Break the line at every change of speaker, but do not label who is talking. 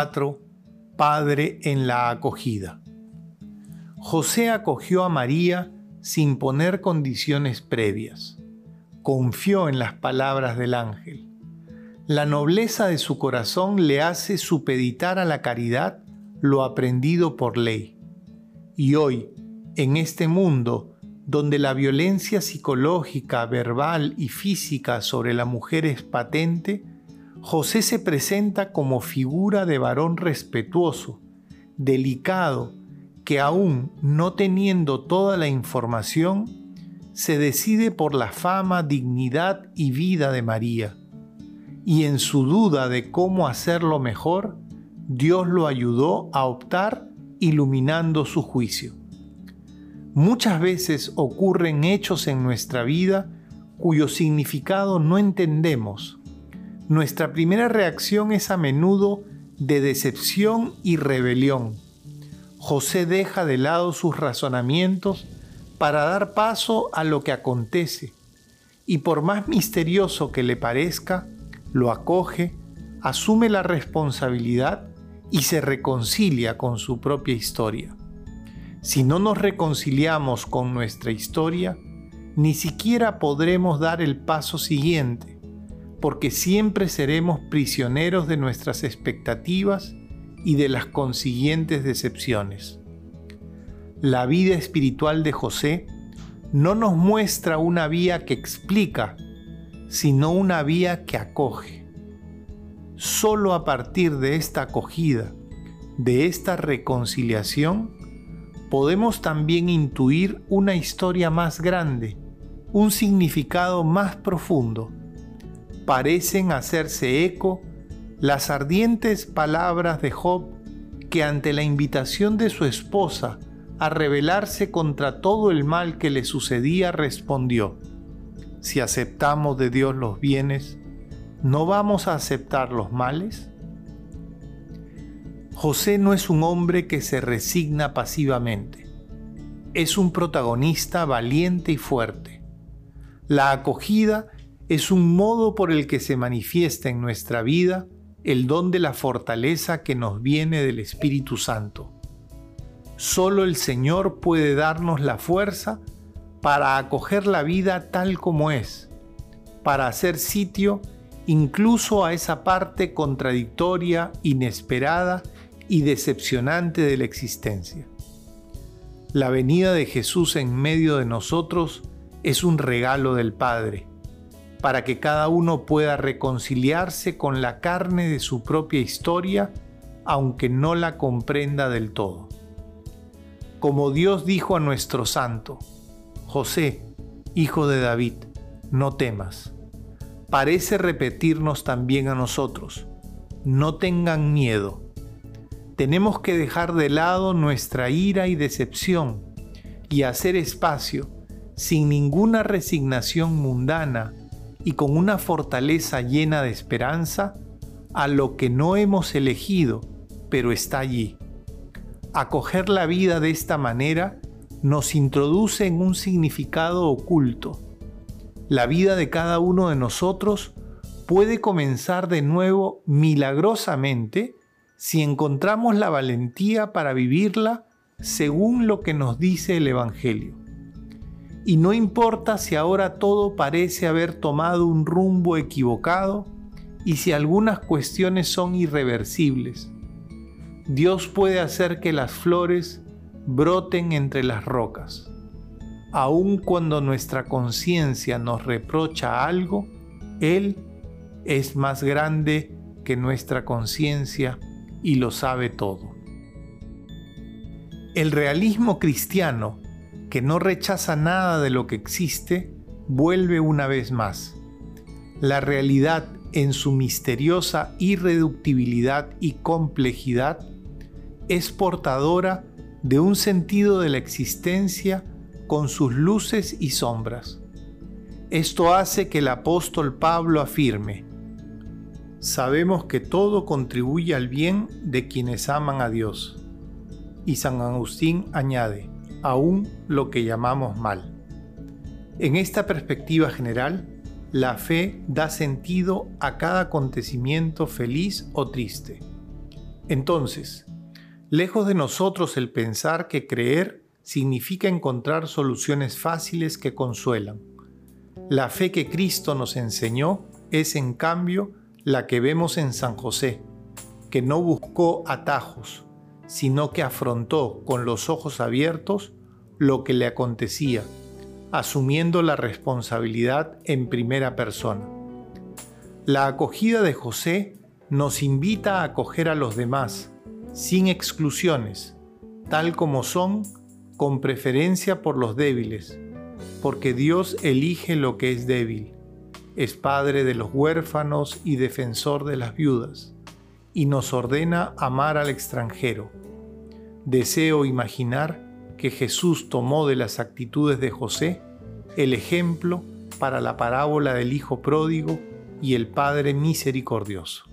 4. Padre en la acogida. José acogió a María sin poner condiciones previas. Confió en las palabras del ángel. La nobleza de su corazón le hace supeditar a la caridad lo aprendido por ley. Y hoy, en este mundo donde la violencia psicológica, verbal y física sobre la mujer es patente, José se presenta como figura de varón respetuoso, delicado, que aún no teniendo toda la información, se decide por la fama, dignidad y vida de María. Y en su duda de cómo hacerlo mejor, Dios lo ayudó a optar iluminando su juicio. Muchas veces ocurren hechos en nuestra vida cuyo significado no entendemos. Nuestra primera reacción es a menudo de decepción y rebelión. José deja de lado sus razonamientos para dar paso a lo que acontece, y por más misterioso que le parezca, lo acoge, asume la responsabilidad y se reconcilia con su propia historia. Si no nos reconciliamos con nuestra historia, ni siquiera podremos dar el paso siguiente, porque siempre seremos prisioneros de nuestras expectativas y de las consiguientes decepciones. La vida espiritual de José no nos muestra una vía que explica, sino una vía que acoge. Solo a partir de esta acogida, de esta reconciliación, podemos también intuir una historia más grande, un significado más profundo. Parecen hacerse eco las ardientes palabras de Job que ante la invitación de su esposa a rebelarse contra todo el mal que le sucedía respondió, si aceptamos de Dios los bienes, ¿no vamos a aceptar los males? José no es un hombre que se resigna pasivamente. Es un protagonista valiente y fuerte. La acogida es un modo por el que se manifiesta en nuestra vida el don de la fortaleza que nos viene del Espíritu Santo. Solo el Señor puede darnos la fuerza para acoger la vida tal como es, para hacer sitio incluso a esa parte contradictoria, inesperada y decepcionante de la existencia. La venida de Jesús en medio de nosotros es un regalo del Padre, para que cada uno pueda reconciliarse con la carne de su propia historia, aunque no la comprenda del todo. Como Dios dijo a nuestro santo, José, hijo de David, no temas. Parece repetirnos también a nosotros, no tengan miedo tenemos que dejar de lado nuestra ira y decepción y hacer espacio, sin ninguna resignación mundana y con una fortaleza llena de esperanza, a lo que no hemos elegido, pero está allí. Acoger la vida de esta manera nos introduce en un significado oculto. La vida de cada uno de nosotros puede comenzar de nuevo milagrosamente si encontramos la valentía para vivirla según lo que nos dice el Evangelio. Y no importa si ahora todo parece haber tomado un rumbo equivocado y si algunas cuestiones son irreversibles. Dios puede hacer que las flores broten entre las rocas. Aun cuando nuestra conciencia nos reprocha algo, Él es más grande que nuestra conciencia y lo sabe todo. El realismo cristiano, que no rechaza nada de lo que existe, vuelve una vez más. La realidad en su misteriosa irreductibilidad y complejidad es portadora de un sentido de la existencia con sus luces y sombras. Esto hace que el apóstol Pablo afirme, sabemos que todo contribuye al bien de quienes aman a Dios. Y San Agustín añade, aún lo que llamamos mal. En esta perspectiva general, la fe da sentido a cada acontecimiento feliz o triste. Entonces, lejos de nosotros el pensar que creer significa encontrar soluciones fáciles que consuelan. La fe que Cristo nos enseñó es en cambio la que vemos en San José, que no buscó atajos, sino que afrontó con los ojos abiertos lo que le acontecía, asumiendo la responsabilidad en primera persona. La acogida de José nos invita a acoger a los demás, sin exclusiones, tal como son, con preferencia por los débiles, porque Dios elige lo que es débil, es padre de los huérfanos y defensor de las viudas, y nos ordena amar al extranjero. Deseo imaginar que Jesús tomó de las actitudes de José el ejemplo para la parábola del Hijo pródigo y el Padre misericordioso.